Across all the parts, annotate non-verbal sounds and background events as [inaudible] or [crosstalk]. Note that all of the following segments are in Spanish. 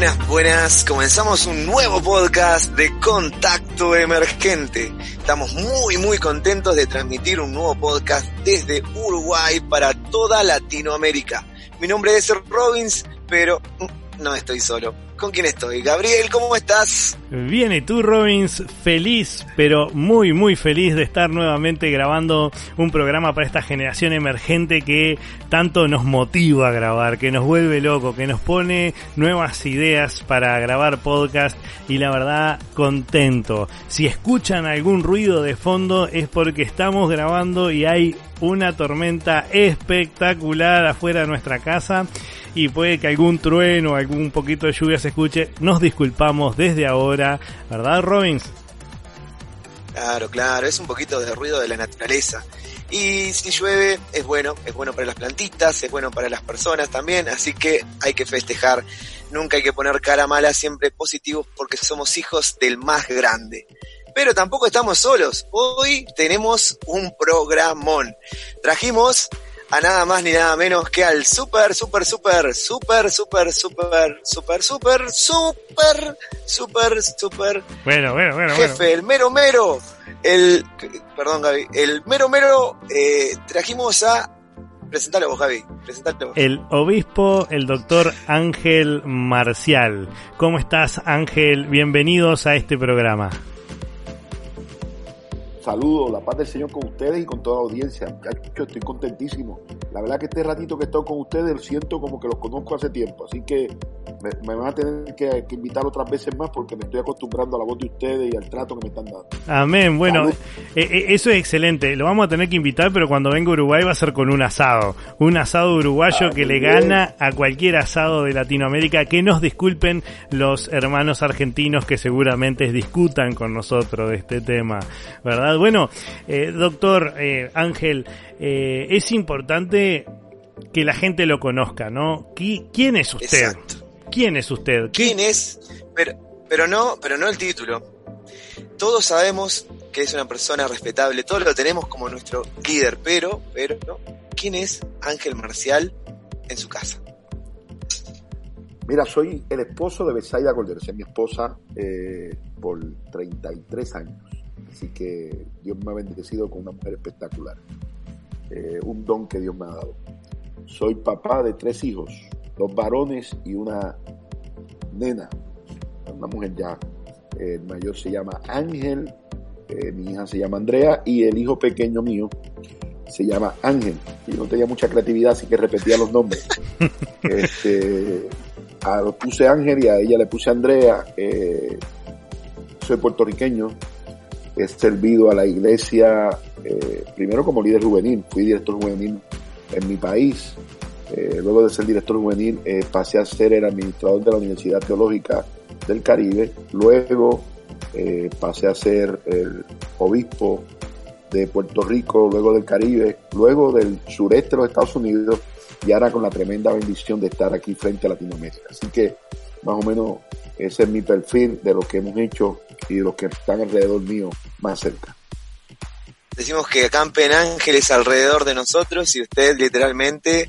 Buenas, buenas. Comenzamos un nuevo podcast de Contacto Emergente. Estamos muy, muy contentos de transmitir un nuevo podcast desde Uruguay para toda Latinoamérica. Mi nombre es Robins, pero no estoy solo. ¿Con quién estoy? Gabriel, ¿cómo estás? Bien, y tú, Robins, feliz, pero muy, muy feliz de estar nuevamente grabando un programa para esta generación emergente que tanto nos motiva a grabar, que nos vuelve loco, que nos pone nuevas ideas para grabar podcast y la verdad, contento. Si escuchan algún ruido de fondo es porque estamos grabando y hay una tormenta espectacular afuera de nuestra casa y puede que algún trueno, algún poquito de lluvia se escuche. Nos disculpamos desde ahora, ¿verdad, Robins? Claro, claro, es un poquito de ruido de la naturaleza. Y si llueve, es bueno, es bueno para las plantitas, es bueno para las personas también, así que hay que festejar. Nunca hay que poner cara mala, siempre positivos porque somos hijos del más grande. Pero tampoco estamos solos. Hoy tenemos un programón. Trajimos a nada más ni nada menos que al super, super, super, super, super, super, super, super, super, super, super. Bueno, bueno, bueno. Jefe, el mero mero. El, perdón Gaby, el mero mero, eh, trajimos a Presentalo vos, Gaby. Presentalo vos. El obispo, el doctor Ángel Marcial. ¿Cómo estás, Ángel? Bienvenidos a este programa. Saludos, la paz del Señor con ustedes y con toda la audiencia. Yo estoy contentísimo. La verdad que este ratito que estoy con ustedes siento como que los conozco hace tiempo. Así que me, van a tener que, invitar otras veces más porque me estoy acostumbrando a la voz de ustedes y al trato que me están dando. Amén. Bueno, eh, eh, eso es excelente. Lo vamos a tener que invitar, pero cuando venga a Uruguay va a ser con un asado. Un asado uruguayo que le gana a cualquier asado de Latinoamérica. Que nos disculpen los hermanos argentinos que seguramente discutan con nosotros de este tema. ¿Verdad? Bueno, eh, doctor eh, Ángel, eh, es importante que la gente lo conozca, ¿no? ¿Quién es usted? ¿Quién es usted? ¿Quién es? Pero, pero no, pero no el título. Todos sabemos que es una persona respetable, todos lo tenemos como nuestro líder, pero, pero, ¿quién es Ángel Marcial en su casa? Mira, soy el esposo de Besaida Cordero, mi esposa por 33 años. Así que Dios me ha bendecido con una mujer espectacular. Eh, un don que Dios me ha dado. Soy papá de tres hijos, dos varones y una nena, una mujer ya. El mayor se llama Ángel, eh, mi hija se llama Andrea y el hijo pequeño mío se llama Ángel. Yo no tenía mucha creatividad, así que repetía los nombres. [laughs] este, a lo puse Ángel y a ella le puse Andrea. Eh, soy puertorriqueño, he servido a la iglesia eh, primero como líder juvenil, fui director juvenil en mi país, eh, luego de ser director juvenil eh, pasé a ser el administrador de la Universidad Teológica del Caribe, luego pasé a ser el obispo de Puerto Rico, luego del Caribe, luego del sureste de los Estados Unidos y ahora con la tremenda bendición de estar aquí frente a Latinoamérica. Así que más o menos ese es mi perfil de lo que hemos hecho y de los que están alrededor mío más cerca. Decimos que acampen ángeles alrededor de nosotros y usted literalmente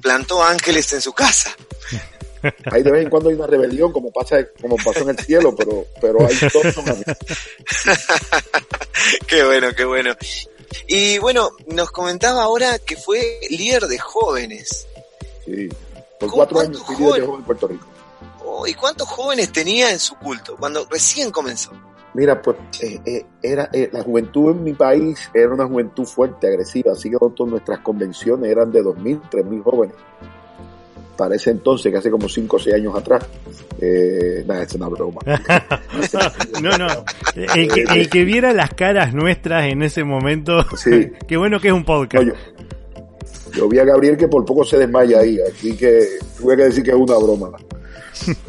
plantó ángeles en su casa. [laughs] Ahí de vez en cuando hay una rebelión, como pasa, como pasó en el cielo, pero, pero hay [laughs] Qué bueno, qué bueno. Y bueno, nos comentaba ahora que fue líder de jóvenes. Sí, por cuatro años fui líder de jóvenes en Puerto Rico. ¿Y cuántos jóvenes tenía en su culto cuando recién comenzó? Mira, pues eh, eh, era eh, la juventud en mi país era una juventud fuerte, agresiva, así que todas nuestras convenciones eran de 2.000, 3.000 jóvenes. Para ese entonces, que hace como 5 o 6 años atrás, nada, es una broma. [laughs] no, no, el que, viera las caras nuestras en ese momento, sí. [laughs] qué bueno que es un podcast. yo, vi a Gabriel que por poco se desmaya ahí, así que tuve que decir que es una broma.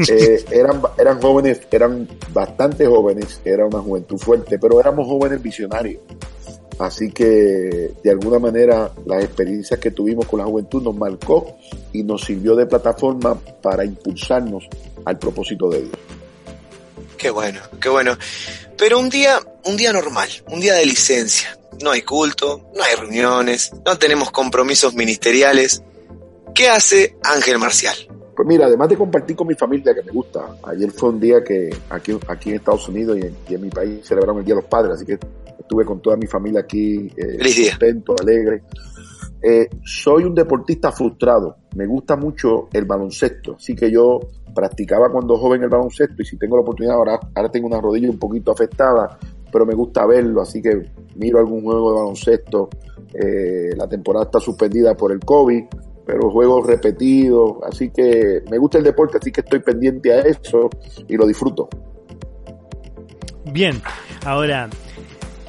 Eh, eran, eran jóvenes, eran bastante jóvenes, era una juventud fuerte, pero éramos jóvenes visionarios. Así que de alguna manera las experiencias que tuvimos con la juventud nos marcó y nos sirvió de plataforma para impulsarnos al propósito de Dios. Qué bueno, qué bueno. Pero un día, un día normal, un día de licencia. No hay culto, no hay reuniones, no tenemos compromisos ministeriales. ¿Qué hace Ángel Marcial? Pues mira, además de compartir con mi familia que me gusta, ayer fue un día que aquí, aquí en Estados Unidos y en, y en mi país celebraron el Día de los Padres, así que estuve con toda mi familia aquí, eh, contento, alegre. Eh, soy un deportista frustrado, me gusta mucho el baloncesto, así que yo practicaba cuando joven el baloncesto y si tengo la oportunidad, ahora, ahora tengo una rodilla un poquito afectada, pero me gusta verlo, así que miro algún juego de baloncesto. Eh, la temporada está suspendida por el COVID, pero juegos repetidos, así que me gusta el deporte, así que estoy pendiente a eso y lo disfruto. Bien, ahora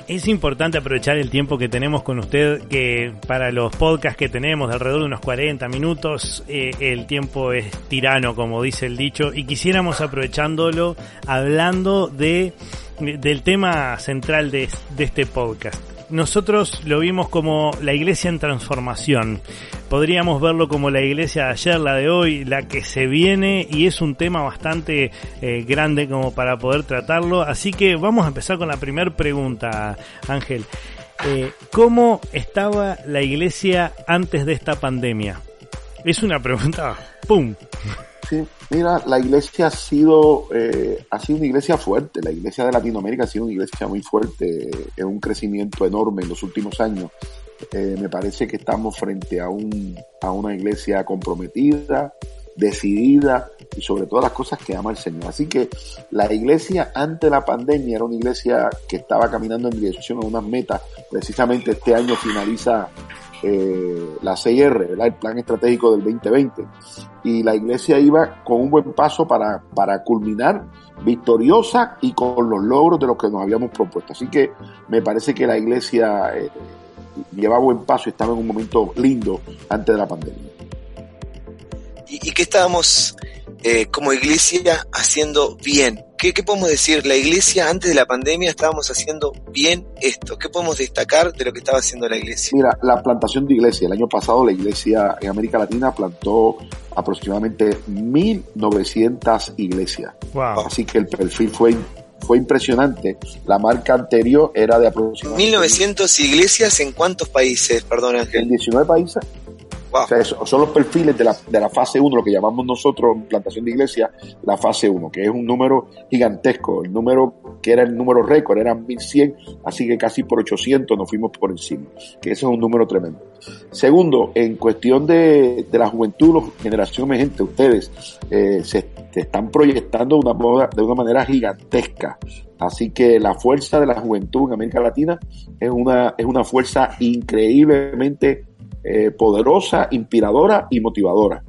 es importante aprovechar el tiempo que tenemos con usted, que para los podcasts que tenemos de alrededor de unos 40 minutos, eh, el tiempo es tirano, como dice el dicho, y quisiéramos aprovechándolo hablando de del tema central de, de este podcast. Nosotros lo vimos como la iglesia en transformación. Podríamos verlo como la iglesia de ayer, la de hoy, la que se viene y es un tema bastante eh, grande como para poder tratarlo. Así que vamos a empezar con la primera pregunta, Ángel. Eh, ¿Cómo estaba la iglesia antes de esta pandemia? Es una pregunta, ¡pum! Sí, mira, la iglesia ha sido, eh, ha sido una iglesia fuerte. La iglesia de Latinoamérica ha sido una iglesia muy fuerte, en un crecimiento enorme en los últimos años. Eh, me parece que estamos frente a, un, a una iglesia comprometida, decidida y sobre todas las cosas que ama el Señor. Así que la iglesia ante la pandemia era una iglesia que estaba caminando en dirección a unas metas. Precisamente este año finaliza eh, la CIR, el plan estratégico del 2020. Y la iglesia iba con un buen paso para, para culminar victoriosa y con los logros de los que nos habíamos propuesto. Así que me parece que la iglesia eh, llevaba buen paso y estaba en un momento lindo antes de la pandemia. ¿Y, y qué estábamos eh, como iglesia haciendo bien? ¿Qué, ¿Qué, podemos decir? La iglesia antes de la pandemia estábamos haciendo bien esto. ¿Qué podemos destacar de lo que estaba haciendo la iglesia? Mira, la plantación de iglesia. El año pasado la iglesia en América Latina plantó aproximadamente 1.900 iglesias. Wow. Así que el perfil fue fue impresionante. La marca anterior era de aproximadamente... 1900 iglesias en cuántos países, perdón Ángel? En 19 países. O sea, son los perfiles de la, de la fase 1, lo que llamamos nosotros plantación de iglesia, la fase 1, que es un número gigantesco. El número que era el número récord, eran 1100, así que casi por 800 nos fuimos por encima, que ese es un número tremendo. Segundo, en cuestión de, de la juventud, la generación emergente, ustedes eh, se, están proyectando una, de una manera gigantesca. Así que la fuerza de la juventud en América Latina es una, es una fuerza increíblemente eh, poderosa, inspiradora y motivadora.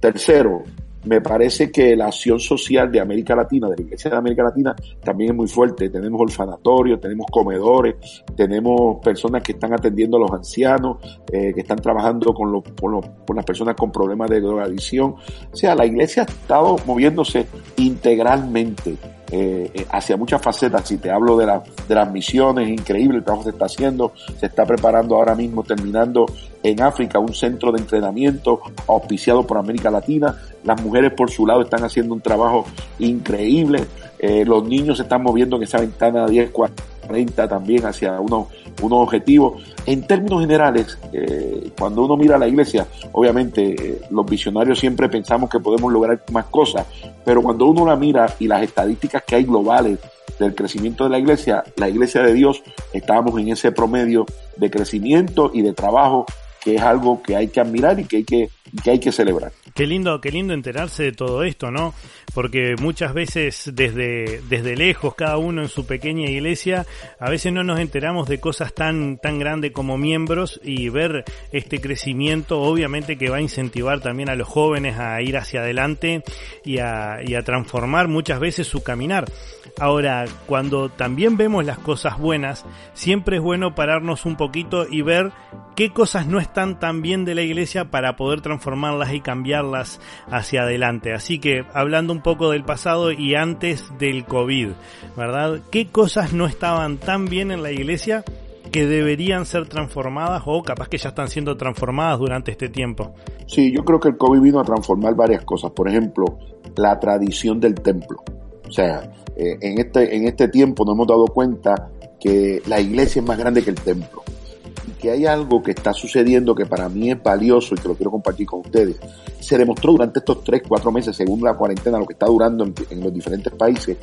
Tercero, me parece que la acción social de América Latina, de la Iglesia de América Latina, también es muy fuerte. Tenemos orfanatorios, tenemos comedores, tenemos personas que están atendiendo a los ancianos, eh, que están trabajando con, los, con, los, con las personas con problemas de drogadicción. O sea, la Iglesia ha estado moviéndose integralmente eh, hacia muchas facetas. Si te hablo de, de las misiones, increíble el trabajo que se está haciendo. Se está preparando ahora mismo, terminando en África, un centro de entrenamiento auspiciado por América Latina. Las mujeres por su lado están haciendo un trabajo increíble. Eh, los niños se están moviendo en esa ventana de 10, 40 también hacia unos, unos objetivos. En términos generales, eh, cuando uno mira a la iglesia, obviamente eh, los visionarios siempre pensamos que podemos lograr más cosas, pero cuando uno la mira y las estadísticas que hay globales del crecimiento de la iglesia, la iglesia de Dios, estábamos en ese promedio de crecimiento y de trabajo que es algo que hay que admirar y que hay que, que hay que celebrar. Qué lindo, qué lindo enterarse de todo esto, ¿no? Porque muchas veces desde, desde lejos, cada uno en su pequeña iglesia, a veces no nos enteramos de cosas tan, tan grandes como miembros y ver este crecimiento obviamente que va a incentivar también a los jóvenes a ir hacia adelante y a, y a transformar muchas veces su caminar. Ahora, cuando también vemos las cosas buenas, siempre es bueno pararnos un poquito y ver qué cosas no están tan bien de la iglesia para poder transformarlas y cambiarlas hacia adelante. Así que hablando un poco del pasado y antes del COVID, ¿verdad? ¿Qué cosas no estaban tan bien en la iglesia que deberían ser transformadas o capaz que ya están siendo transformadas durante este tiempo? Sí, yo creo que el COVID vino a transformar varias cosas. Por ejemplo, la tradición del templo. O sea, eh, en, este, en este tiempo nos hemos dado cuenta que la iglesia es más grande que el templo. Y que hay algo que está sucediendo que para mí es valioso y que lo quiero compartir con ustedes. Se demostró durante estos tres, cuatro meses, según la cuarentena, lo que está durando en los diferentes países,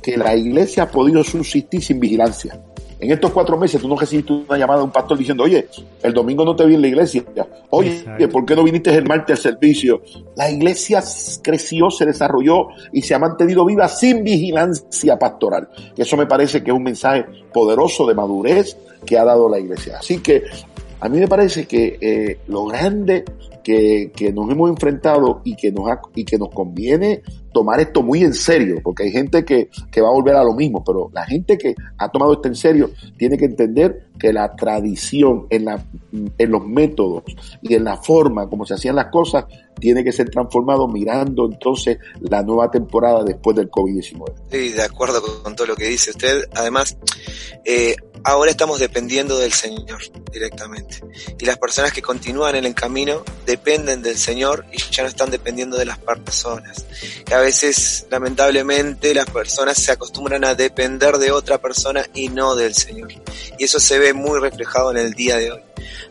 que la iglesia ha podido subsistir sin vigilancia. En estos cuatro meses tú no recibiste una llamada de un pastor diciendo, oye, el domingo no te vi en la iglesia. Oye, ¿por qué no viniste el martes al servicio? La iglesia creció, se desarrolló y se ha mantenido viva sin vigilancia pastoral. Eso me parece que es un mensaje poderoso de madurez que ha dado la iglesia. Así que a mí me parece que eh, lo grande que, que, nos hemos enfrentado y que nos, y que nos conviene tomar esto muy en serio, porque hay gente que, que va a volver a lo mismo, pero la gente que ha tomado esto en serio tiene que entender que la tradición en, la, en los métodos y en la forma como se hacían las cosas tiene que ser transformado mirando entonces la nueva temporada después del COVID-19. Sí, de acuerdo con todo lo que dice usted. Además, eh, ahora estamos dependiendo del Señor directamente. Y las personas que continúan en el camino dependen del Señor y ya no están dependiendo de las personas. Que a veces, lamentablemente, las personas se acostumbran a depender de otra persona y no del Señor. Y eso se ve muy reflejado en el día de hoy.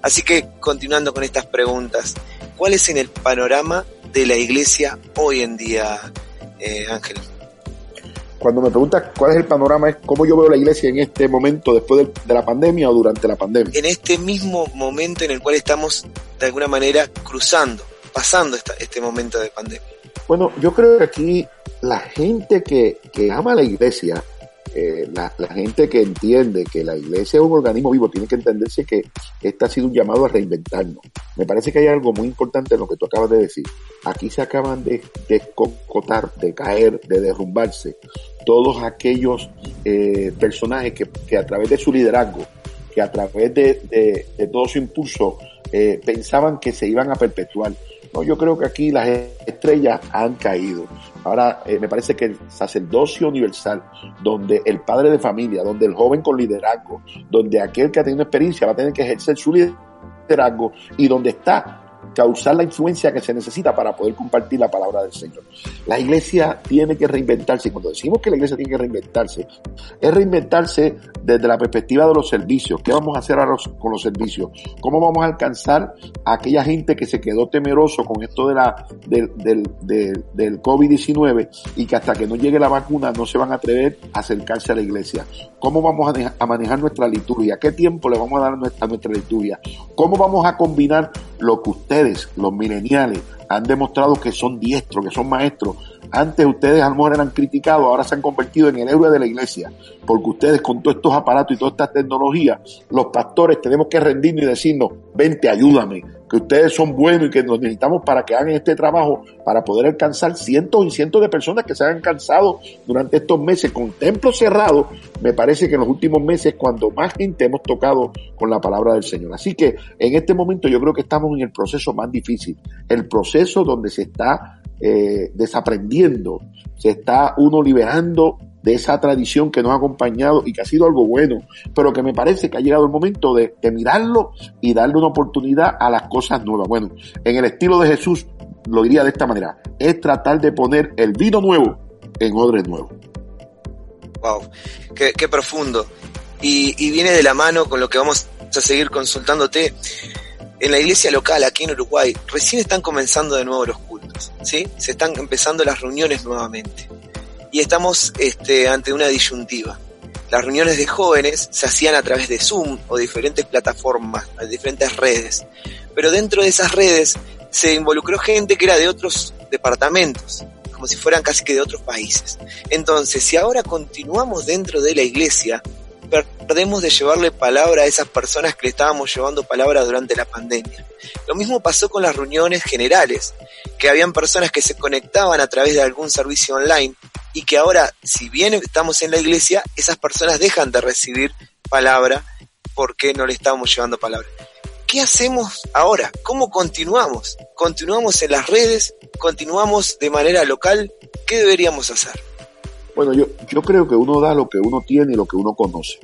Así que, continuando con estas preguntas, ¿cuál es en el panorama de la iglesia hoy en día, eh, Ángel? Cuando me preguntas cuál es el panorama, es cómo yo veo la iglesia en este momento, después de, la pandemia o durante la pandemia. En este mismo momento en el cual estamos, de alguna manera, cruzando, pasando este momento de pandemia. Bueno, yo creo que aquí la gente que, que ama la iglesia eh, la, gente que entiende que la iglesia es un organismo vivo tiene que entenderse que este ha sido un llamado a reinventarnos. Me parece que hay algo muy importante en lo que tú acabas de decir. Aquí se acaban de descocotar, de caer, de derrumbarse todos aquellos eh, personajes que, a través de su liderazgo, que a través de, todo su impulso, eh, pensaban que se iban a perpetuar. No, yo creo que aquí las estrellas han caído. Ahora eh, me parece que el sacerdocio universal, donde el padre de familia, donde el joven con liderazgo, donde aquel que ha tenido experiencia va a tener que ejercer su liderazgo y donde está causar la influencia que se necesita para poder compartir la palabra del Señor. La iglesia tiene que reinventarse cuando decimos que la iglesia tiene que reinventarse, es reinventarse desde la perspectiva de los servicios. ¿Qué vamos a hacer ahora con los servicios? ¿Cómo vamos a alcanzar a aquella gente que se quedó temeroso con esto de la, del, del, del, COVID-19 y que hasta que no llegue la vacuna no se van a atrever a acercarse a la iglesia? ¿Cómo vamos a, manejar nuestra liturgia? ¿Qué tiempo le vamos a dar a nuestra liturgia? ¿Cómo vamos a combinar lo que los mileniales, han demostrado que son diestros, que son maestros. Antes ustedes a lo mejor eran criticados, ahora se han convertido en el héroe de la iglesia, porque ustedes con todos estos aparatos y todas estas tecnologías, los pastores tenemos que rendirnos y decirnos, vente, ayúdame, que ustedes son buenos y que nos necesitamos para que hagan este trabajo, para poder alcanzar cientos y cientos de personas que se han cansado durante estos meses con templos cerrados. Me parece que en los últimos meses cuando más gente hemos tocado con la palabra del Señor. Así que en este momento yo creo que estamos en el proceso más difícil, el proceso donde se está eh, desaprendiendo, se está uno liberando de esa tradición que nos ha acompañado y que ha sido algo bueno, pero que me parece que ha llegado el momento de, mirarlo y darle una oportunidad a las cosas nuevas. Bueno, en el estilo de Jesús, lo diría de esta manera, es tratar de poner el vino nuevo en odres nuevo. Wow, qué, profundo. Y, viene de la mano con lo que vamos a seguir consultándote. En la iglesia local, aquí en Uruguay, recién están comenzando de nuevo los cultos, ¿sí? Se están empezando las reuniones nuevamente y estamos este, ante una disyuntiva. Las reuniones de jóvenes se hacían a través de Zoom o diferentes plataformas, diferentes redes, pero dentro de esas redes se involucró gente que era de otros departamentos, como si fueran casi que de otros países. Entonces, si ahora continuamos dentro de la iglesia, perdemos de llevarle palabra a esas personas que le estábamos llevando palabra durante la pandemia. Lo mismo pasó con las reuniones generales, que habían personas que se conectaban a través de algún servicio online y que ahora, si bien estamos en la iglesia, esas personas dejan de recibir palabra porque no le estamos llevando palabra. ¿qué hacemos ahora? ¿Cómo continuamos? ¿Continuamos en las redes? ¿Continuamos de manera local? ¿Qué deberíamos hacer? Bueno, yo, yo creo que uno da lo que uno tiene y lo que uno conoce.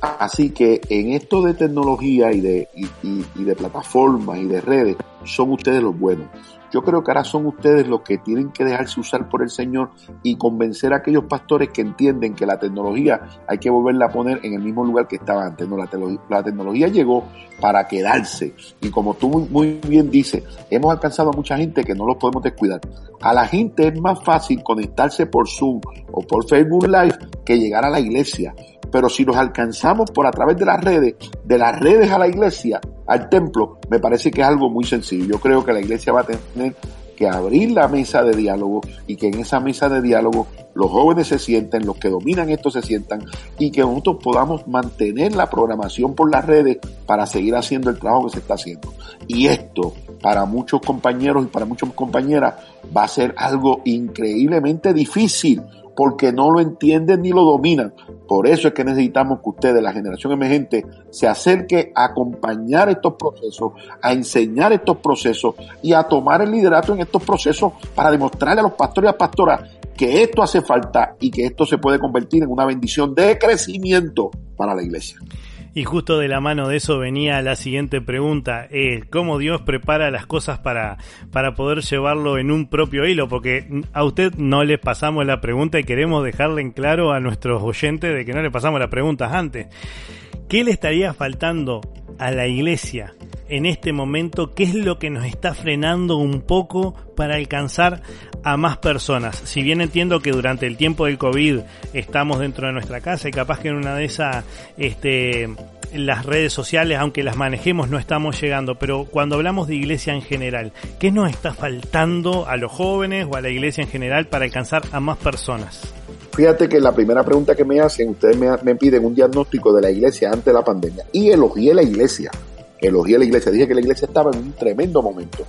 Así que en esto de tecnología y de, y, y de plataformas y de redes, son ustedes los buenos. Yo creo que ahora son ustedes los que tienen que dejarse usar por el Señor y convencer a aquellos pastores que entienden que la tecnología hay que volverla a poner en el mismo lugar que estaba antes. No, la, tecnología llegó para quedarse. Y como tú muy bien dices, hemos alcanzado a mucha gente que no los podemos descuidar. A la gente es más fácil conectarse por Zoom o por Facebook Live que llegar a la iglesia. Pero si nos alcanzamos por a través de las redes, de las redes a la iglesia, al templo, me parece que es algo muy sencillo. Yo creo que la iglesia va a tener que abrir la mesa de diálogo y que en esa mesa de diálogo los jóvenes se sienten, los que dominan esto se sientan y que nosotros podamos mantener la programación por las redes para seguir haciendo el trabajo que se está haciendo. Y esto, para muchos compañeros y para muchas compañeras, va a ser algo increíblemente difícil porque no lo entienden ni lo dominan. Por eso es que necesitamos que ustedes, la generación emergente, se acerque a acompañar estos procesos, a enseñar estos procesos y a tomar el liderato en estos procesos para demostrarle a los pastores y a pastoras que esto hace falta y que esto se puede convertir en una bendición de crecimiento para la iglesia. Y justo de la mano de eso venía la siguiente pregunta, eh, ¿cómo Dios prepara las cosas para, para poder llevarlo en un propio hilo? Porque a usted no le pasamos la pregunta y queremos dejarle en claro a nuestros oyentes de que no le pasamos las preguntas antes. ¿Qué le estaría faltando a la iglesia en este momento? ¿Qué es lo que nos está frenando un poco para alcanzar a más personas? Si bien entiendo que durante el tiempo del COVID estamos dentro de nuestra casa y capaz que en una de esas, este, las redes sociales, aunque las manejemos, no estamos llegando. Pero cuando hablamos de iglesia en general, ¿qué nos está faltando a los jóvenes o a la iglesia en general para alcanzar a más personas? Fíjate que la primera pregunta que me hacen, ustedes me, piden un diagnóstico de la iglesia antes de la pandemia. Y elogié la iglesia. Elogié la iglesia. Dije que la iglesia estaba en un tremendo momento.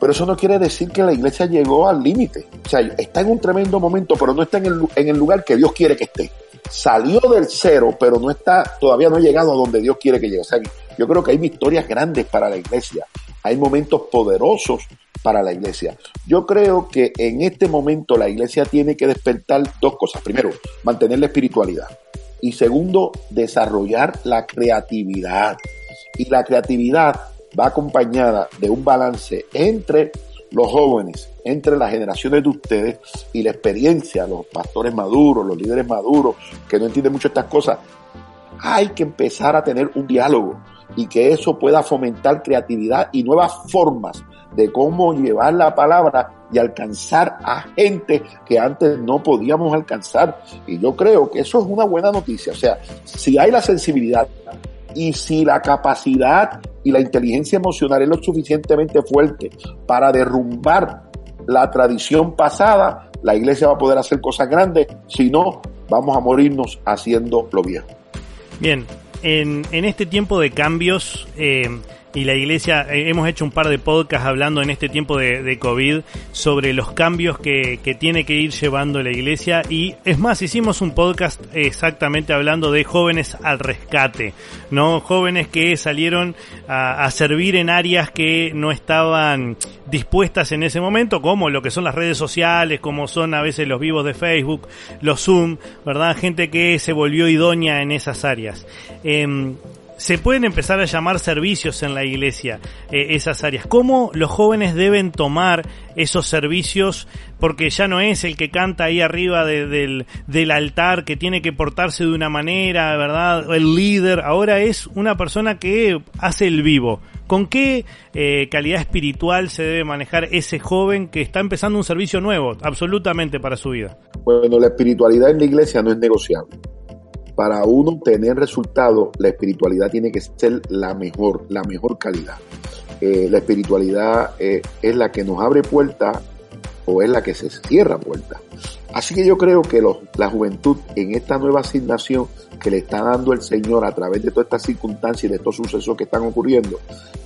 Pero eso no quiere decir que la iglesia llegó al límite. O sea, está en un tremendo momento, pero no está en el, en el lugar que Dios quiere que esté. Salió del cero, pero no está, todavía no ha llegado a donde Dios quiere que llegue. O sea, yo creo que hay victorias grandes para la iglesia. Hay momentos poderosos para la iglesia. Yo creo que en este momento la iglesia tiene que despertar dos cosas. Primero, mantener la espiritualidad. Y segundo, desarrollar la creatividad. Y la creatividad va acompañada de un balance entre los jóvenes, entre las generaciones de ustedes y la experiencia, los pastores maduros, los líderes maduros, que no entienden mucho estas cosas. Hay que empezar a tener un diálogo y que eso pueda fomentar creatividad y nuevas formas de cómo llevar la palabra y alcanzar a gente que antes no podíamos alcanzar. Y yo creo que eso es una buena noticia. O sea, si hay la sensibilidad y si la capacidad y la inteligencia emocional es lo suficientemente fuerte para derrumbar la tradición pasada, la iglesia va a poder hacer cosas grandes. Si no, vamos a morirnos haciendo lo viejo. Bien, en, en este tiempo de cambios, eh, y la iglesia, eh, hemos hecho un par de podcasts hablando en este tiempo de, de COVID sobre los cambios que, que, tiene que ir llevando la iglesia y es más, hicimos un podcast exactamente hablando de jóvenes al rescate, ¿no? Jóvenes que salieron a, a servir en áreas que no estaban dispuestas en ese momento, como lo que son las redes sociales, como son a veces los vivos de Facebook, los Zoom, ¿verdad? Gente que se volvió idónea en esas áreas. Eh, se pueden empezar a llamar servicios en la iglesia, eh, esas áreas. ¿Cómo los jóvenes deben tomar esos servicios? Porque ya no es el que canta ahí arriba de, del, del altar, que tiene que portarse de una manera, ¿verdad? El líder, ahora es una persona que hace el vivo. ¿Con qué eh, calidad espiritual se debe manejar ese joven que está empezando un servicio nuevo, absolutamente para su vida? Bueno, la espiritualidad en la iglesia no es negociable para uno tener resultados, la espiritualidad tiene que ser la mejor, la mejor calidad. Eh, la espiritualidad eh, es la que nos abre puertas o es la que se cierra puertas. Así que yo creo que la juventud en esta nueva asignación que le está dando el Señor a través de todas estas circunstancias y de estos sucesos que están ocurriendo,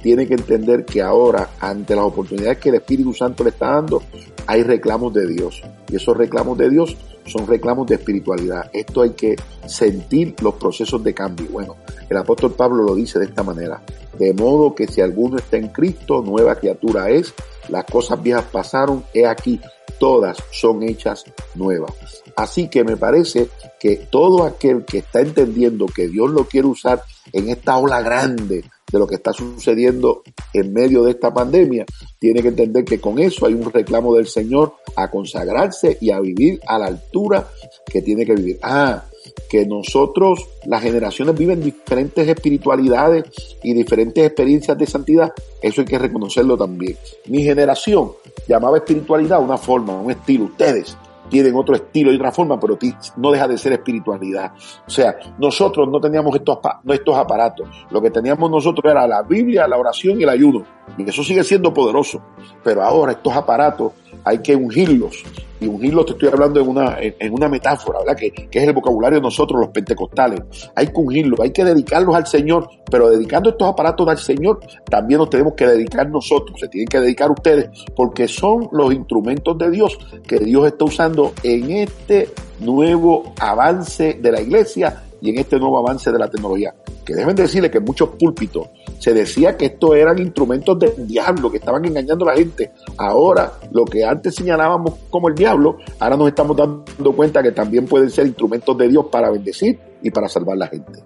tiene que entender que ahora, ante las oportunidades que el Espíritu Santo le está dando, hay reclamos de Dios. Y esos reclamos de Dios son reclamos de espiritualidad. Esto hay que sentir los procesos de cambio. Bueno, el apóstol Pablo lo dice de esta manera. De modo que si alguno está en Cristo, nueva criatura es, las cosas viejas pasaron, he aquí, todas son hechas nuevas. Así que me parece que todo aquel que está entendiendo que Dios lo quiere usar en esta ola grande de lo que está sucediendo en medio de esta pandemia, tiene que entender que con eso hay un reclamo del Señor a consagrarse y a vivir a la altura que tiene que vivir. Ah, que nosotros, las generaciones viven diferentes espiritualidades y diferentes experiencias de santidad, eso hay que reconocerlo también. Mi generación llamaba espiritualidad una forma, un estilo. Ustedes tienen otro estilo y otra forma, pero no deja de ser espiritualidad. O sea, nosotros no teníamos estos, estos aparatos. Lo que teníamos nosotros era la Biblia, la oración y el ayuno. Y eso sigue siendo poderoso. Pero ahora estos aparatos hay que ungirlos y ungirlo te estoy hablando en una, en, una metáfora, ¿verdad? Que, que, es el vocabulario de nosotros los pentecostales. Hay que ungirlos, hay que dedicarlos al Señor, pero dedicando estos aparatos al Señor, también nos tenemos que dedicar nosotros, se tienen que dedicar ustedes, porque son los instrumentos de Dios que Dios está usando en este nuevo avance de la iglesia y en este nuevo avance de la tecnología. Que deben decirle que en muchos púlpitos se decía que estos eran instrumentos del diablo, que estaban engañando a la gente. Ahora, lo que antes señalábamos como el diablo, ahora nos estamos dando cuenta que también pueden ser instrumentos de Dios para bendecir y para salvar a la gente.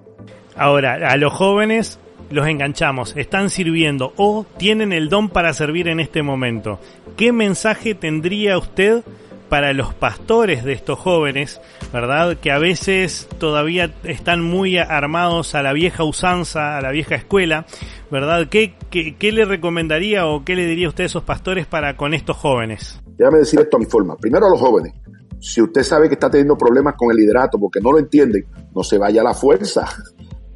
Ahora, a los jóvenes los enganchamos, están sirviendo o tienen el don para servir en este momento. ¿Qué mensaje tendría usted para los pastores de estos jóvenes, ¿verdad? Que a veces todavía están muy armados a la vieja usanza, a la vieja escuela, ¿verdad? ¿Qué, qué, le recomendaría o qué le diría usted a esos pastores para con estos jóvenes? Déjame decir esto a mi forma. Primero a los jóvenes. Si usted sabe que está teniendo problemas con el liderato porque no lo entienden, no se vaya a la fuerza.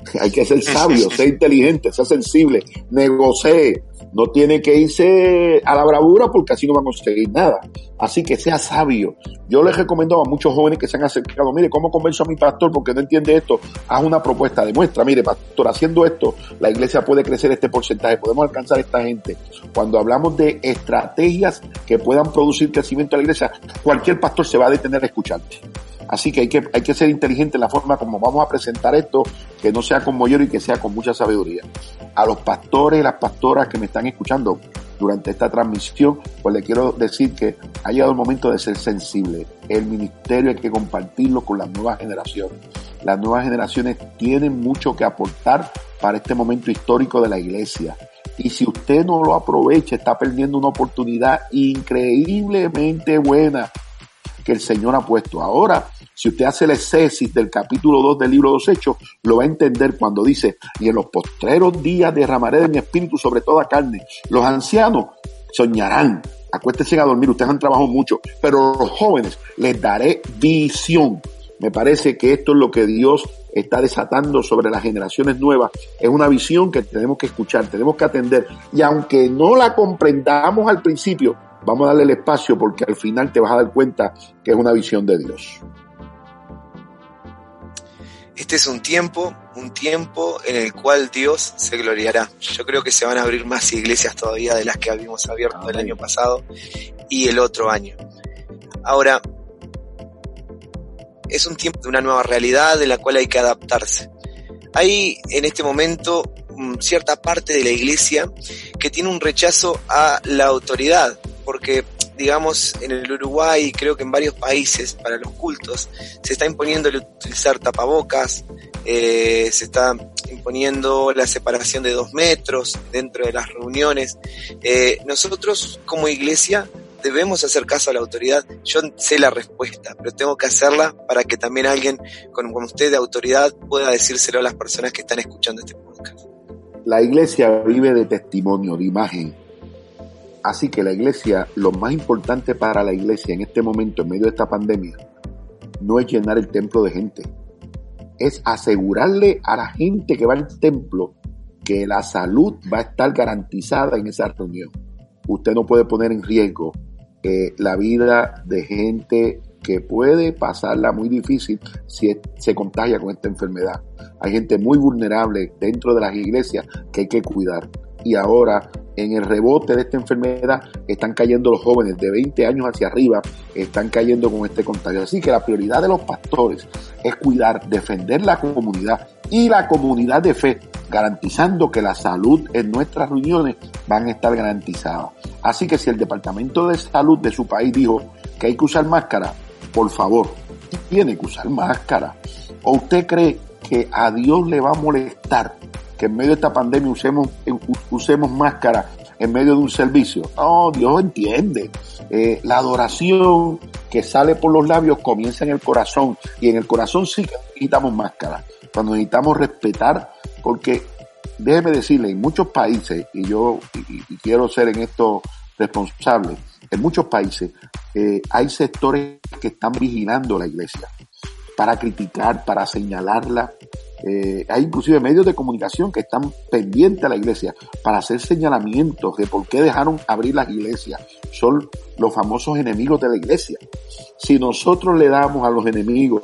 [laughs] Hay que ser sabio, ser inteligente, ser sensible, negocie, no tiene que irse a la bravura porque así no va a conseguir nada. Así que sea sabio. Yo les recomiendo a muchos jóvenes que se han acercado, mire, ¿cómo convenzo a mi pastor porque no entiende esto? Haz una propuesta, demuestra, mire, pastor, haciendo esto, la iglesia puede crecer este porcentaje, podemos alcanzar a esta gente. Cuando hablamos de estrategias que puedan producir crecimiento a la iglesia, cualquier pastor se va a detener a escucharte. Así que hay que, hay que ser inteligente en la forma como vamos a presentar esto, que no sea con mayor y que sea con mucha sabiduría. A los pastores y las pastoras que me están escuchando durante esta transmisión, pues le quiero decir que ha llegado el momento de ser sensible. El ministerio hay que compartirlo con las nuevas generaciones. Las nuevas generaciones tienen mucho que aportar para este momento histórico de la iglesia. Y si usted no lo aprovecha, está perdiendo una oportunidad increíblemente buena que el Señor ha puesto. Ahora, si usted hace el exégesis del capítulo 2 del libro de los Hechos, lo va a entender cuando dice, y en los postreros días derramaré de mi espíritu sobre toda carne. Los ancianos soñarán, acuéstense a dormir, ustedes han trabajado mucho, pero los jóvenes les daré visión. Me parece que esto es lo que Dios está desatando sobre las generaciones nuevas. Es una visión que tenemos que escuchar, tenemos que atender. Y aunque no la comprendamos al principio, vamos a darle el espacio porque al final te vas a dar cuenta que es una visión de Dios. Este es un tiempo, un tiempo en el cual Dios se gloriará. Yo creo que se van a abrir más iglesias todavía de las que habíamos abierto el año pasado y el otro año. Ahora, es un tiempo de una nueva realidad de la cual hay que adaptarse. Hay en este momento mm, cierta parte de la iglesia que tiene un rechazo a la autoridad, porque digamos, en el Uruguay creo que en varios países para los cultos, se está imponiendo el utilizar tapabocas, eh, se está imponiendo la separación de dos metros dentro de las reuniones. Eh, nosotros como iglesia debemos hacer caso a la autoridad. Yo sé la respuesta, pero tengo que hacerla para que también alguien con, con usted de autoridad pueda decírselo a las personas que están escuchando este podcast. La iglesia vive de testimonio, de imagen Así que la iglesia, lo más importante para la iglesia en este momento, en medio de esta pandemia, no es llenar el templo de gente. Es asegurarle a la gente que va al templo que la salud va a estar garantizada en esa reunión. Usted no puede poner en riesgo eh, la vida de gente que puede pasarla muy difícil si se contagia con esta enfermedad. Hay gente muy vulnerable dentro de las iglesias que hay que cuidar. Y ahora en el rebote de esta enfermedad están cayendo los jóvenes de 20 años hacia arriba, están cayendo con este contagio. Así que la prioridad de los pastores es cuidar, defender la comunidad y la comunidad de fe, garantizando que la salud en nuestras reuniones van a estar garantizadas. Así que si el Departamento de Salud de su país dijo que hay que usar máscara, por favor, tiene que usar máscara. ¿O usted cree que a Dios le va a molestar que en medio de esta pandemia usemos, usemos máscara en medio de un servicio. No, Dios entiende. Eh, la adoración que sale por los labios comienza en el corazón y en el corazón sí que necesitamos máscara. Cuando necesitamos respetar, porque déjeme decirle, en muchos países, y yo y, quiero ser en esto responsable, en muchos países eh, hay sectores que están vigilando la iglesia para criticar, para señalarla, eh, hay inclusive medios de comunicación que están pendientes a la iglesia para hacer señalamientos de por qué dejaron abrir las iglesias. Son los famosos enemigos de la iglesia. Si nosotros le damos a los enemigos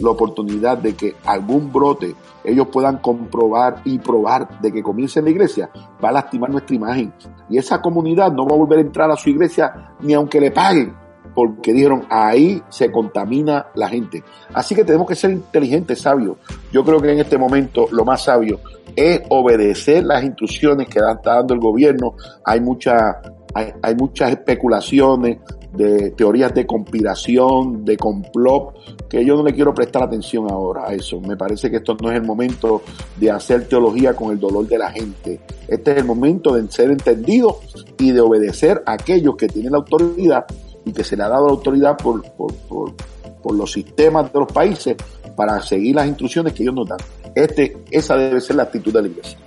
la oportunidad de que algún brote ellos puedan comprobar y probar de que comience en la iglesia, va a lastimar nuestra imagen. Y esa comunidad no va a volver a entrar a su iglesia ni aunque le paguen porque dijeron ahí se contamina la gente. Así que tenemos que ser inteligentes, sabios. Yo creo que en este momento lo más sabio es obedecer las instrucciones que está dando el gobierno. Hay, mucha, hay, muchas especulaciones de teorías de conspiración, de complot, que yo no le quiero prestar atención ahora a eso. Me parece que esto no es el momento de hacer teología con el dolor de la gente. Este es el momento de ser entendido y de obedecer a aquellos que tienen la autoridad y que se le ha dado autoridad por, por, por, por los sistemas de los países para seguir las instrucciones que ellos nos dan. Este, esa debe ser la actitud de la iglesia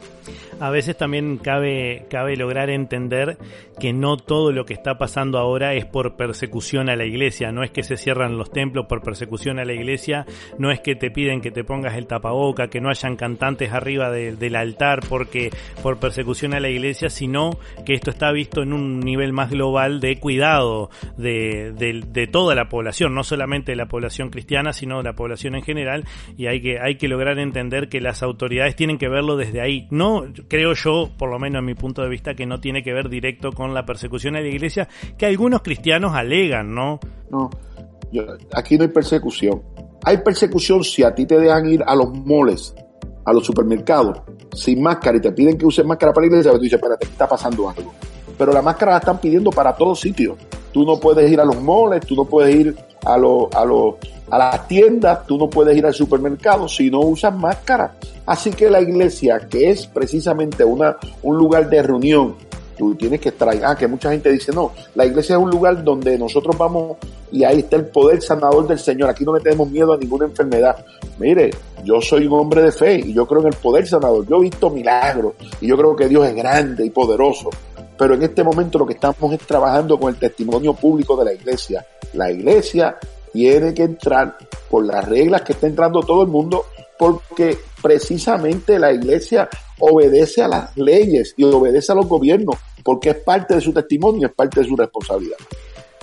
a veces también cabe, cabe lograr entender que no todo lo que está pasando ahora es por persecución a la iglesia, no es que se cierran los templos por persecución a la iglesia, no es que te piden que te pongas el tapaboca, que no hayan cantantes arriba del altar porque por persecución a la iglesia, sino que esto está visto en un nivel más global de cuidado de, de, toda la población, no solamente de la población cristiana, sino de la población en general, y hay que, hay que lograr entender que las autoridades tienen que verlo desde ahí, no creo yo, por lo menos en mi punto de vista, que no tiene que ver directo con la persecución a la iglesia que algunos cristianos alegan, ¿no? No, aquí no hay persecución. Hay persecución si a ti te dejan ir a los moles, a los supermercados, sin máscara y te piden que uses máscara para la iglesia, pero tú dices, espérate, está pasando algo. Pero la máscara la están pidiendo para todos sitios. Tú no puedes ir a los moles, tú no puedes ir a, los a, los a las tiendas, tú no puedes ir al supermercado si no usas máscara. Así que la iglesia, que es precisamente una, un lugar de reunión, tú tienes que ahí. Ah, que mucha gente dice, no, la iglesia es un lugar donde nosotros vamos y ahí está el poder sanador del Señor. Aquí no le tenemos miedo a ninguna enfermedad. Mire, yo soy un hombre de fe y yo creo en el poder sanador. Yo he visto milagros y yo creo que Dios es grande y poderoso. Pero en este momento lo que estamos es trabajando con el testimonio público de la iglesia. La iglesia tiene que entrar por las reglas que está entrando todo el mundo, porque precisamente la iglesia obedece a las leyes y obedece a los gobiernos, porque es parte de su testimonio, es parte de su responsabilidad.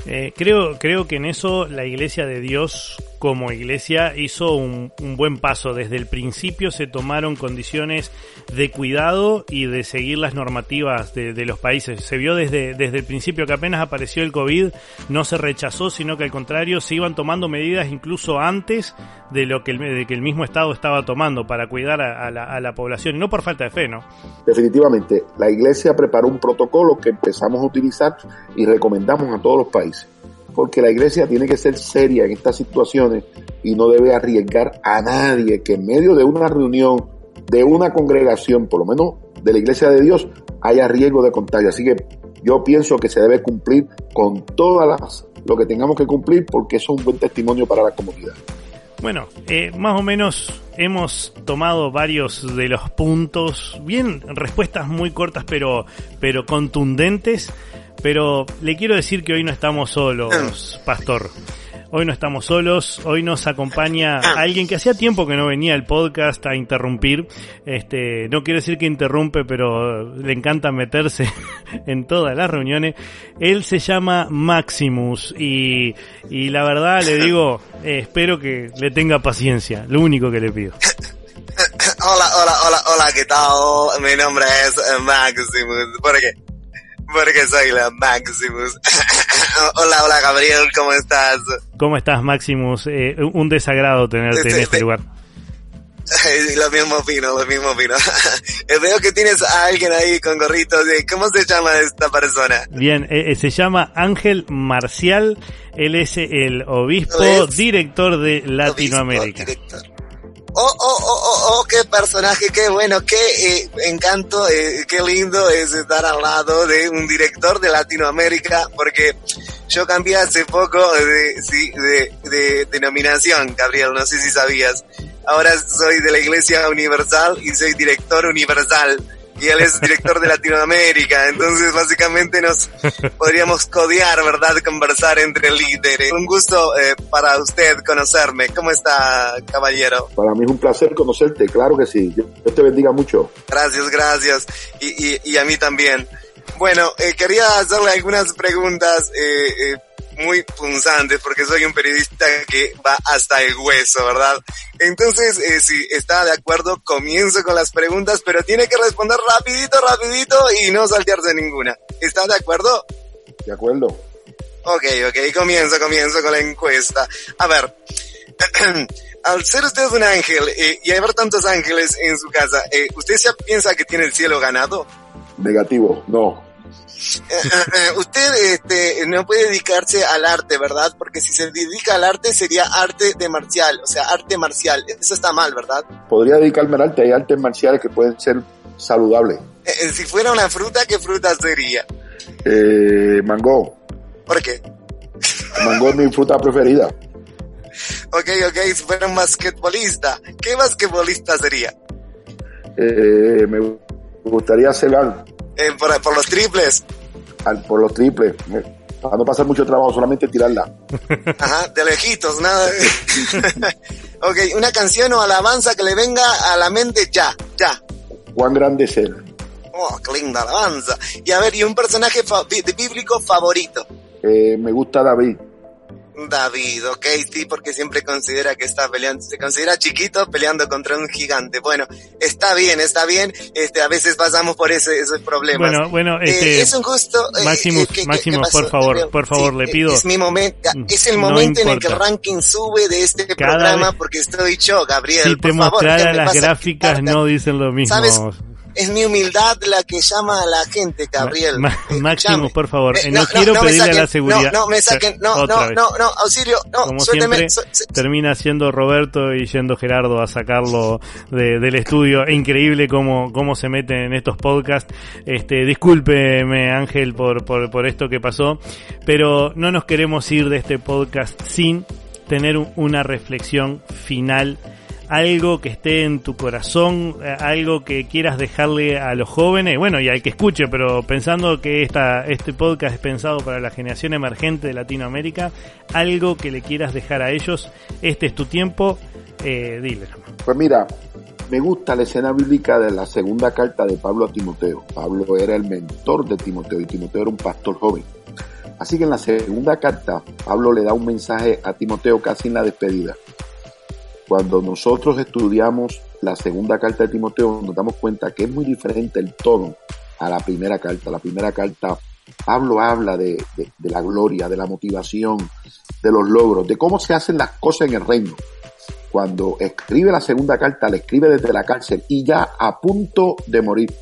Eh, creo, creo que en eso la iglesia de Dios como iglesia hizo un, buen paso. Desde el principio se tomaron condiciones de cuidado y de seguir las normativas de, los países. Se vio desde, desde el principio que apenas apareció el COVID, no se rechazó, sino que al contrario se iban tomando medidas incluso antes de lo que el, de que el mismo Estado estaba tomando para cuidar a, la, a la población, y no por falta de fe, ¿no? Definitivamente, la iglesia preparó un protocolo que empezamos a utilizar y recomendamos a todos los países porque la iglesia tiene que ser seria en estas situaciones y no debe arriesgar a nadie que en medio de una reunión, de una congregación, por lo menos de la iglesia de Dios, haya riesgo de contagio. Así que yo pienso que se debe cumplir con todas las, lo que tengamos que cumplir porque eso es un buen testimonio para la comunidad. Bueno, eh, más o menos hemos tomado varios de los puntos, bien respuestas muy cortas pero, pero contundentes. Pero le quiero decir que hoy no estamos solos, Pastor. Hoy no estamos solos, hoy nos acompaña alguien que hacía tiempo que no venía al podcast a interrumpir. Este, no quiero decir que interrumpe, pero le encanta meterse [laughs] en todas las reuniones. Él se llama Maximus y, y la verdad le digo, eh, espero que le tenga paciencia, lo único que le pido. [laughs] Hola, hola, hola, hola, ¿qué tal? Mi nombre es Maximus. ¿Por qué? Porque soy la Maximus. [laughs] hola, hola, Gabriel, ¿cómo estás? ¿Cómo estás, Maximus? Eh, un desagrado tenerte en este lugar. lo mismo opino, lo mismo opino. [laughs] Veo que tienes a alguien ahí con gorritos. ¿Cómo se llama esta persona? Bien, eh, eh, se llama Ángel Marcial. Él es el obispo director de Latinoamérica. Oh, oh, oh, oh, oh, qué personaje, qué bueno, qué eh, encanto, eh, qué lindo es estar al lado de un director de Latinoamérica, porque yo cambié hace poco de, de denominación, Gabriel, no sé si sabías. Ahora soy de la Iglesia Universal y soy director universal y él es director de Latinoamérica, entonces básicamente nos podríamos codear, ¿verdad? Conversar entre líderes. Un gusto eh, para usted conocerme. ¿Cómo está, caballero? Para mí es un placer conocerte, claro que sí. Dios te bendiga mucho. Gracias, gracias. Y, y, y a mí también. Bueno, eh, quería hacerle algunas preguntas eh, eh muy punzantes porque soy un periodista que va hasta el hueso, ¿verdad? Entonces, eh, si está de acuerdo, comienzo con las preguntas, pero tiene que responder rapidito, rapidito y no saltearse ninguna. ¿Está de acuerdo? De acuerdo. Ok, ok, comienzo, comienzo con la encuesta. A ver, [clears throat] al ser usted un ángel eh, y haber tantos ángeles en su casa, eh, ¿usted ya piensa que tiene el cielo ganado? Negativo, no. Eh, eh, eh, usted este, no puede dedicarse al arte, ¿verdad? Porque si se dedica al arte sería arte de marcial, o sea, arte marcial. Eso está mal, ¿verdad? Podría dedicarme al arte. Hay artes marciales que pueden ser saludables. si fuera una fruta, ¿qué fruta sería? Eh, mango. ¿Por qué? mango es mi fruta preferida. Ok, ok, si fuera un basquetbolista, ¿qué basquetbolista sería? Eh, me gustaría ser eh, por, por, los triples. Al, por los triples. Para no pasar mucho trabajo, solamente tirarla. [laughs] Ajá, de lejitos, nada. [laughs] ok, una canción o alabanza que le venga a la mente ya, ya. Cuán grande es él. Oh, qué linda alabanza. Y a ver, ¿y un personaje bíblico favorito? Eh, me gusta David. David, ok, sí, porque siempre considera que está peleando, se considera chiquito peleando contra un gigante. Bueno, está bien, está bien, este, a veces pasamos por ese, esos problemas. Bueno, bueno, eh, este, es un gusto. Eh, Máximo, Máximo, por favor, por favor, le pido. Es mi momento, es el momento en el que el ranking sube de este programa porque estoy yo, Gabriel. Si te mostrara las gráficas, no dicen lo mismo. ¿Sabes? Es mi humildad la que llama a la gente, Gabriel. Máximo, por favor, eh, no, quiero pedirle a la seguridad. No, no me saquen, no, no, no, no, auxilio, no, Como siempre, termina siendo Roberto y yendo Gerardo a sacarlo de, del estudio. Increíble cómo, cómo se meten en estos podcasts. Este, discúlpeme, Ángel, por, por, por esto que pasó, pero no nos queremos ir de este podcast sin tener una reflexión final algo que esté en tu corazón, eh, algo que quieras dejarle a los jóvenes, bueno, y al que escuche, pero pensando que esta, este podcast es pensado para la generación emergente de Latinoamérica, algo que le quieras dejar a ellos, este es tu tiempo, eh, dile. Pues mira, me gusta la escena bíblica de la segunda carta de Pablo a Timoteo. Pablo era el mentor de Timoteo y Timoteo era un pastor joven. Así que en la segunda carta, Pablo le da un mensaje a Timoteo casi en la despedida. Cuando nosotros estudiamos la segunda carta de Timoteo, nos damos cuenta que es muy diferente el tono a la primera carta. La primera carta, Pablo habla de, la gloria, de la motivación, de los logros, de cómo se hacen las cosas en el reino. Cuando escribe la segunda carta, la escribe desde la cárcel y ya a punto de morir.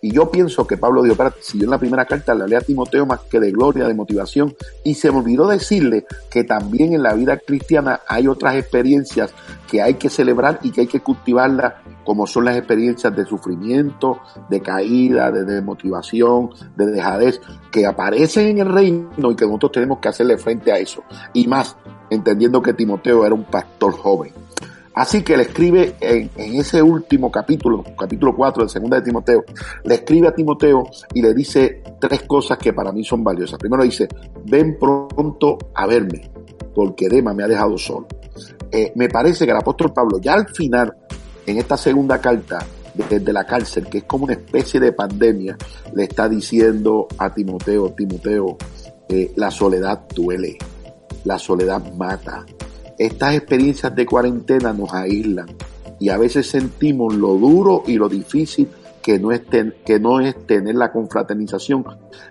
Y yo pienso que Pablo dijo, para, si yo en la primera carta le hablé a Timoteo más que de gloria, de motivación, y se me olvidó decirle que también en la vida cristiana hay otras experiencias que hay que celebrar y que hay que cultivarlas, como son las experiencias de sufrimiento, de caída, de desmotivación, de dejadez, que aparecen en el reino y que nosotros tenemos que hacerle frente a eso. Y más, entendiendo que Timoteo era un pastor joven. Así que le escribe en, ese último capítulo, capítulo 4 de segunda de Timoteo, le escribe a Timoteo y le dice tres cosas que para mí son valiosas. Primero dice, ven pronto a verme, porque Dema me ha dejado solo. Eh, me parece que el apóstol Pablo ya al final, en esta segunda carta, desde la cárcel, que es como una especie de pandemia, le está diciendo a Timoteo, Timoteo, eh, la soledad duele, la soledad mata, estas experiencias de cuarentena nos aíslan, y a veces sentimos lo duro y lo difícil que no es, que no tener la confraternización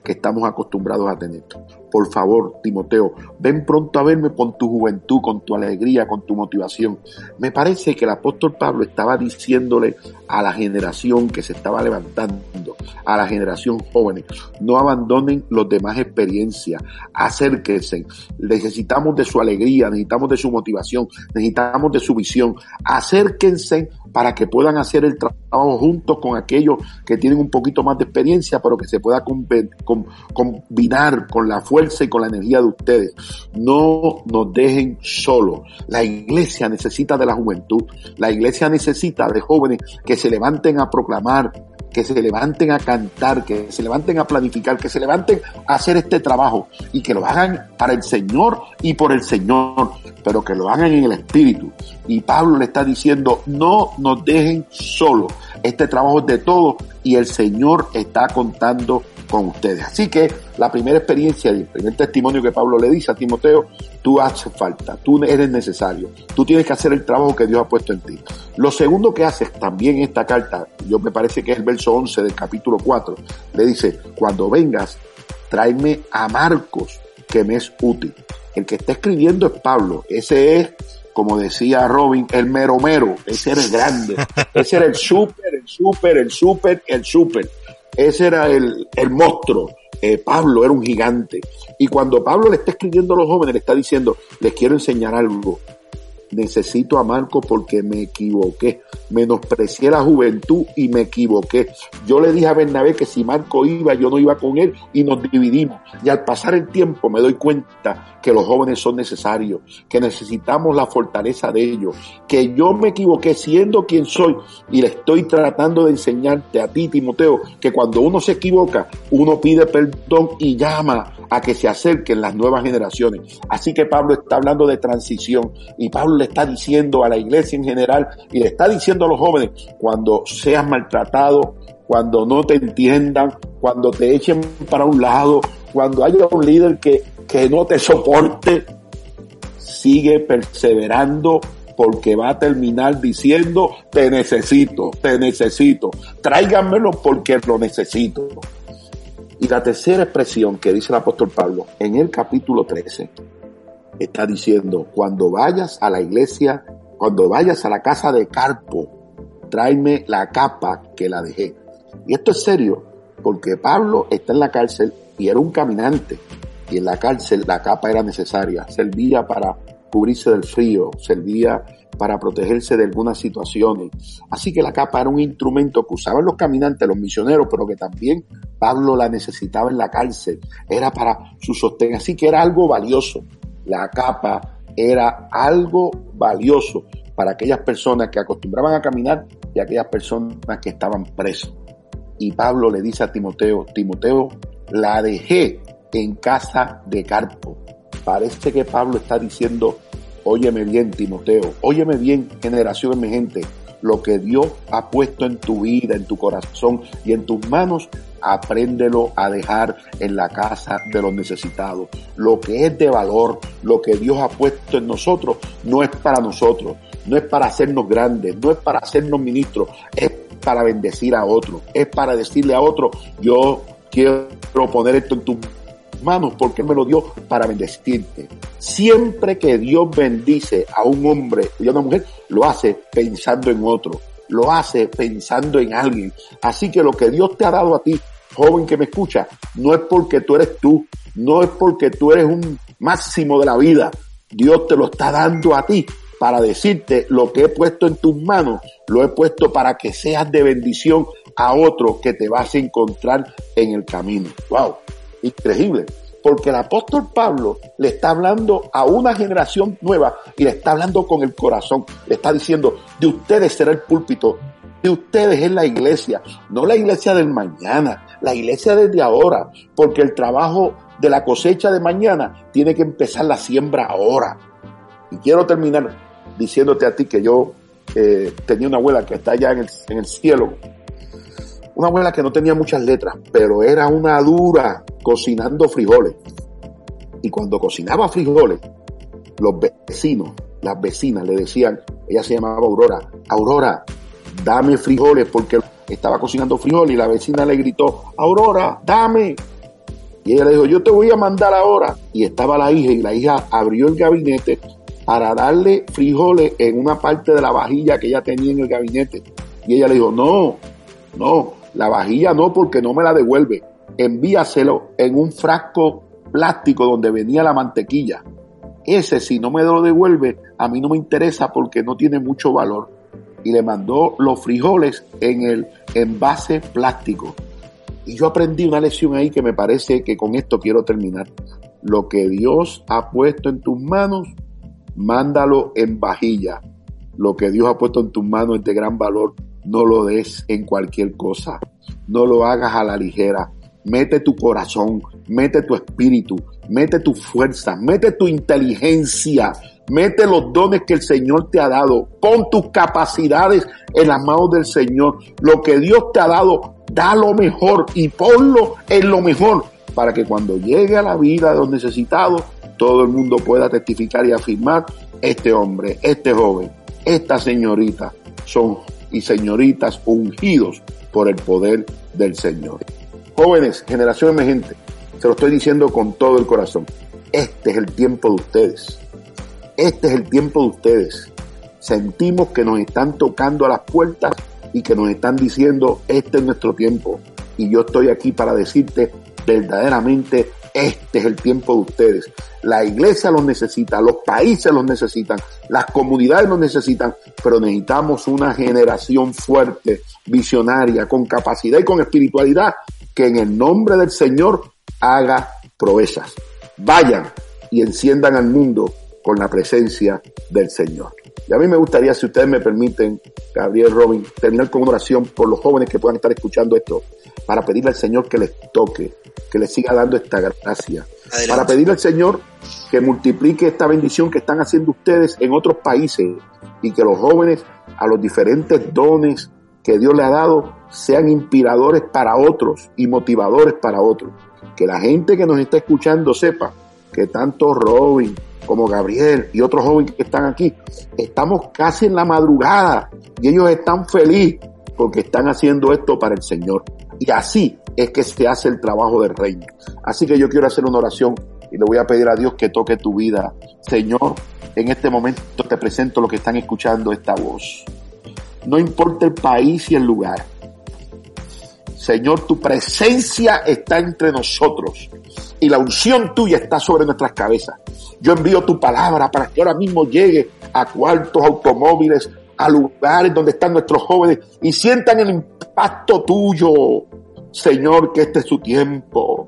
que estamos acostumbrados a tener. Por favor, Timoteo, ven pronto a verme con tu juventud, con tu alegría, con tu motivación. Me parece que el apóstol Pablo estaba diciéndole a la generación que se estaba levantando, a la generación joven, no abandonen los demás experiencias, acérquense. Necesitamos de su alegría, necesitamos de su motivación, necesitamos de su visión. Acérquense para que puedan hacer el trabajo juntos con aquellos que tienen un poquito más de experiencia, pero que se pueda combinar con la fuerza y con la energía de ustedes. No nos dejen solos. La iglesia necesita de la juventud. La iglesia necesita de jóvenes que se levanten a proclamar que se levanten a cantar, que se levanten a planificar, que se levanten a hacer este trabajo y que lo hagan para el Señor y por el Señor, pero que lo hagan en el Espíritu. Y Pablo le está diciendo, no nos dejen solos. Este trabajo es de todos y el Señor está contando con ustedes. Así que la primera experiencia y el primer testimonio que Pablo le dice a Timoteo, tú haces falta, tú eres necesario, tú tienes que hacer el trabajo que Dios ha puesto en ti. Lo segundo que hace también esta carta, yo me parece que es el verso 11 del capítulo 4, le dice, cuando vengas, tráeme a Marcos, que me es útil. El que está escribiendo es Pablo, ese es como decía Robin, el mero mero, ese era el grande, ese era el súper, el súper, el súper, el súper. Ese era el, el monstruo. Eh, Pablo era un gigante. Y cuando Pablo le está escribiendo a los jóvenes, le está diciendo, les quiero enseñar algo necesito a Marco porque me equivoqué. Menosprecié la juventud y me equivoqué. Yo le dije a Bernabé que si Marco iba, yo no iba con él y nos dividimos. Y al pasar el tiempo me doy cuenta que los jóvenes son necesarios, que necesitamos la fortaleza de ellos, que yo me equivoqué siendo quien soy y le estoy tratando de enseñarte a ti, Timoteo, que cuando uno se equivoca, uno pide perdón y llama a que se acerquen las nuevas generaciones. Así que Pablo está hablando de transición y Pablo le está diciendo a la iglesia en general y le está diciendo a los jóvenes, cuando seas maltratado, cuando no te entiendan, cuando te echen para un lado, cuando haya un líder que, que no te soporte, sigue perseverando porque va a terminar diciendo, te necesito, te necesito, tráiganmelo porque lo necesito. Y la tercera expresión que dice el apóstol Pablo en el capítulo 13 está diciendo, cuando vayas a la iglesia, cuando vayas a la casa de Carpo, tráeme la capa que la dejé. Y esto es serio, porque Pablo está en la cárcel y era un caminante. Y en la cárcel la capa era necesaria, servía para cubrirse del frío, servía para protegerse de algunas situaciones. Así que la capa era un instrumento que usaban los caminantes, los misioneros, pero que también Pablo la necesitaba en la cárcel. Era para su sostén. Así que era algo valioso. La capa era algo valioso para aquellas personas que acostumbraban a caminar y aquellas personas que estaban presos. Y Pablo le dice a Timoteo, Timoteo, la dejé en casa de Carpo. Parece que Pablo está diciendo, Óyeme bien, Timoteo, óyeme bien, generación emergente, lo que Dios ha puesto en tu vida, en tu corazón y en tus manos, apréndelo a dejar en la casa de los necesitados. Lo que es de valor, lo que Dios ha puesto en nosotros, no es para nosotros, no es para hacernos grandes, no es para hacernos ministros, es para bendecir a otro, es para decirle a otro, yo quiero poner esto en tu manos porque me lo dio para bendecirte. Siempre que Dios bendice a un hombre y a una mujer, lo hace pensando en otro, lo hace pensando en alguien. Así que lo que Dios te ha dado a ti, joven que me escucha, no es porque tú eres tú, no es porque tú eres un máximo de la vida. Dios te lo está dando a ti para decirte lo que he puesto en tus manos, lo he puesto para que seas de bendición a otro que te vas a encontrar en el camino. Wow increíble, porque el apóstol Pablo le está hablando a una generación nueva y le está hablando con el corazón, le está diciendo, de ustedes será el púlpito, de ustedes es la iglesia, no la iglesia del mañana, la iglesia desde ahora, porque el trabajo de la cosecha de mañana tiene que empezar la siembra ahora. Y quiero terminar diciéndote a ti que yo eh, tenía una abuela que está allá en el, en el cielo, una abuela que no tenía muchas letras, pero era una dura cocinando frijoles. Y cuando cocinaba frijoles, los vecinos las vecinas le decían, ella se llamaba Aurora, Aurora, dame frijoles porque estaba cocinando frijoles y la vecina le gritó, Aurora, dame. Y ella le dijo, yo te voy a mandar ahora. Y estaba la hija y la hija abrió el gabinete para darle frijoles en una parte de la vajilla que ella tenía en el gabinete. Y ella le dijo, no, no, la vajilla no porque no me la devuelve. Envíaselo en un frasco plástico donde venía la mantequilla. Ese si no me lo devuelve, a mí no me interesa porque no tiene mucho valor. Y le mandó los frijoles en el envase plástico. Y yo aprendí una lección ahí que me parece que con esto quiero terminar. Lo que Dios ha puesto en tus manos, mándalo en vajilla. Lo que Dios ha puesto en tus manos es de gran valor. No lo des en cualquier cosa. No lo hagas a la ligera. Mete tu corazón, mete tu espíritu, mete tu fuerza, mete tu inteligencia, mete los dones que el Señor te ha dado. Pon tus capacidades en las manos del Señor. Lo que Dios te ha dado, da lo mejor y ponlo en lo mejor para que cuando llegue a la vida de los necesitados, todo el mundo pueda testificar y afirmar, este hombre, este joven, esta señorita son y señoritas ungidos por el poder del Señor. Jóvenes, generación emergente, se lo estoy diciendo con todo el corazón. Este es el tiempo de ustedes. Este es el tiempo de ustedes. Sentimos que nos están tocando a las puertas y que nos están diciendo, este es nuestro tiempo. Y yo estoy aquí para decirte verdaderamente, este es el tiempo de ustedes. La iglesia los necesita, los países los necesitan, las comunidades los necesitan, pero necesitamos una generación fuerte, visionaria, con capacidad y con espiritualidad, que en el nombre del Señor haga proezas. Vayan y enciendan al mundo con la presencia del Señor. Y a mí me gustaría, si ustedes me permiten, Gabriel Robin, terminar con una oración por los jóvenes que puedan estar escuchando esto, para pedirle al Señor que les toque, que les siga dando esta gracia, para pedirle al Señor que multiplique esta bendición que están haciendo ustedes en otros países y que los jóvenes a los diferentes dones que Dios le ha dado sean inspiradores para otros y motivadores para otros. Que la gente que nos está escuchando sepa que tanto Robin, como Gabriel y otros jóvenes que están aquí, estamos casi en la madrugada y ellos están felices porque están haciendo esto para el Señor. Y así es que se hace el trabajo del reino. Así que yo quiero hacer una oración y le voy a pedir a Dios que toque tu vida. Señor, en este momento te presento lo que están escuchando esta voz. No importa el país y el lugar. Señor, tu presencia está entre nosotros y la unción tuya está sobre nuestras cabezas. Yo envío tu palabra para que ahora mismo llegue a cuartos, automóviles, a lugares donde están nuestros jóvenes y sientan el impacto tuyo. Señor, que este es su tiempo.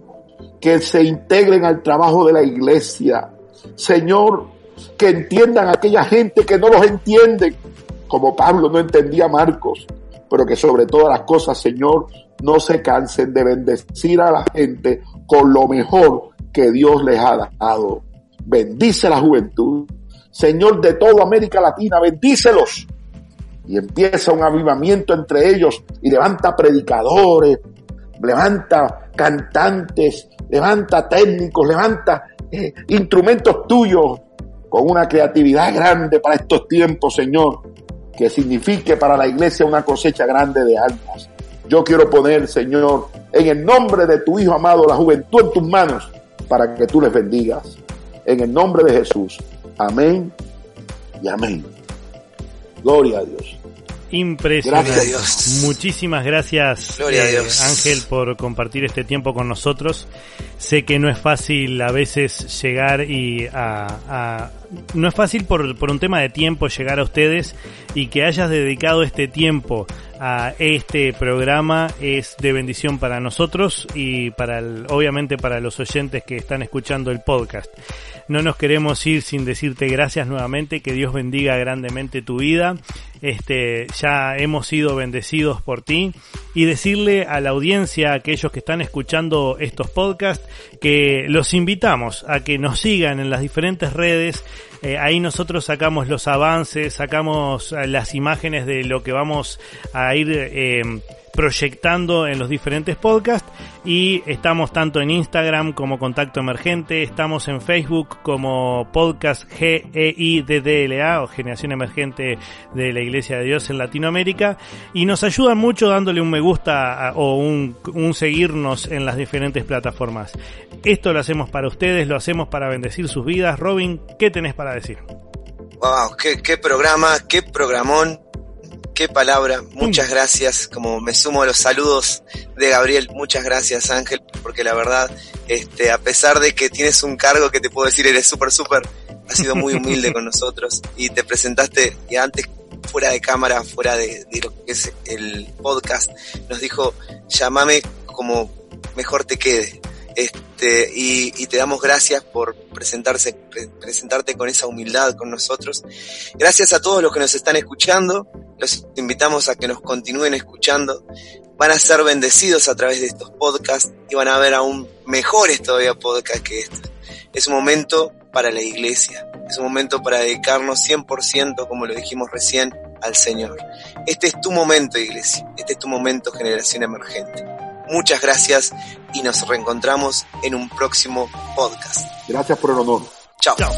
Que se integren al trabajo de la iglesia. Señor, que entiendan a aquella gente que no los entiende, como Pablo no entendía a Marcos, pero que sobre todas las cosas, Señor, no se cansen de bendecir a la gente con lo mejor que Dios les ha dado. Bendice la juventud. Señor de toda América Latina, bendícelos. Y empieza un avivamiento entre ellos y levanta predicadores, levanta cantantes, levanta técnicos, levanta eh, instrumentos tuyos con una creatividad grande para estos tiempos, Señor, que signifique para la iglesia una cosecha grande de almas. Yo quiero poner, Señor, en el nombre de tu Hijo amado, la juventud en tus manos, para que tú les bendigas. En el nombre de Jesús. Amén y amén. Gloria a Dios. Impresionante. Muchísimas gracias, eh, Ángel, por compartir este tiempo con nosotros. Sé que no es fácil a veces llegar y a, no es fácil por, por un tema de tiempo llegar a ustedes y que hayas dedicado este tiempo a este programa es de bendición para nosotros y para obviamente para los oyentes que están escuchando el podcast. No nos queremos ir sin decirte gracias nuevamente, que Dios bendiga grandemente tu vida. Este, ya hemos sido bendecidos por ti y decirle a la audiencia, a aquellos que están escuchando estos podcasts, que los invitamos a que nos sigan en las diferentes redes eh, ahí nosotros sacamos los avances, sacamos eh, las imágenes de lo que vamos a ir eh, proyectando en los diferentes podcasts y estamos tanto en Instagram como Contacto Emergente, estamos en Facebook como Podcast GEIDDLA o Generación Emergente de la Iglesia de Dios en Latinoamérica y nos ayudan mucho dándole un me gusta o un, seguirnos en las diferentes plataformas. Esto lo hacemos para ustedes, lo hacemos para bendecir sus vidas. Robin, ¿qué tenés para decir? Wow, qué, qué programa, qué programón qué palabra, muchas gracias, como me sumo a los saludos de Gabriel, muchas gracias Ángel, porque la verdad, este, a pesar de que tienes un cargo que te puedo decir, eres súper, súper, has sido muy humilde [laughs] con nosotros y te presentaste y antes fuera de cámara, fuera de, de lo que es el podcast, nos dijo, llámame como mejor te quede. Este, y, te damos gracias por presentarte con esa humildad con nosotros. Gracias a todos los que nos están escuchando. Los invitamos a que nos continúen escuchando. Van a ser bendecidos a través de estos podcasts y van a ver aún mejores todavía podcasts que estos. Es un momento para la iglesia. Es un momento para dedicarnos 100%, como lo dijimos recién, al Señor. Este es tu momento, iglesia. Este es tu momento, generación emergente. Muchas gracias y nos reencontramos en un próximo podcast. Gracias por el honor. Chao. Chao.